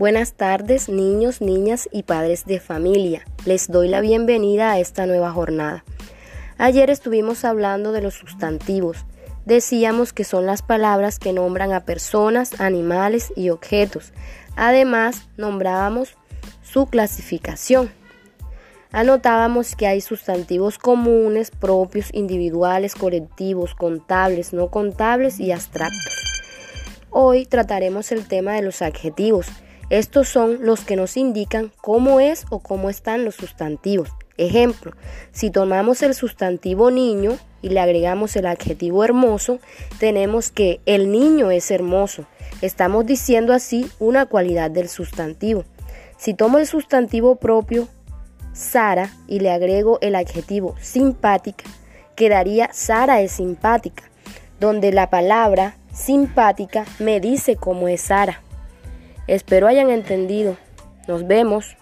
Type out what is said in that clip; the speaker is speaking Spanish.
Buenas tardes niños, niñas y padres de familia. Les doy la bienvenida a esta nueva jornada. Ayer estuvimos hablando de los sustantivos. Decíamos que son las palabras que nombran a personas, animales y objetos. Además, nombrábamos su clasificación. Anotábamos que hay sustantivos comunes, propios, individuales, colectivos, contables, no contables y abstractos. Hoy trataremos el tema de los adjetivos. Estos son los que nos indican cómo es o cómo están los sustantivos. Ejemplo, si tomamos el sustantivo niño y le agregamos el adjetivo hermoso, tenemos que el niño es hermoso. Estamos diciendo así una cualidad del sustantivo. Si tomo el sustantivo propio Sara y le agrego el adjetivo simpática, quedaría Sara es simpática, donde la palabra simpática me dice cómo es Sara. Espero hayan entendido. Nos vemos.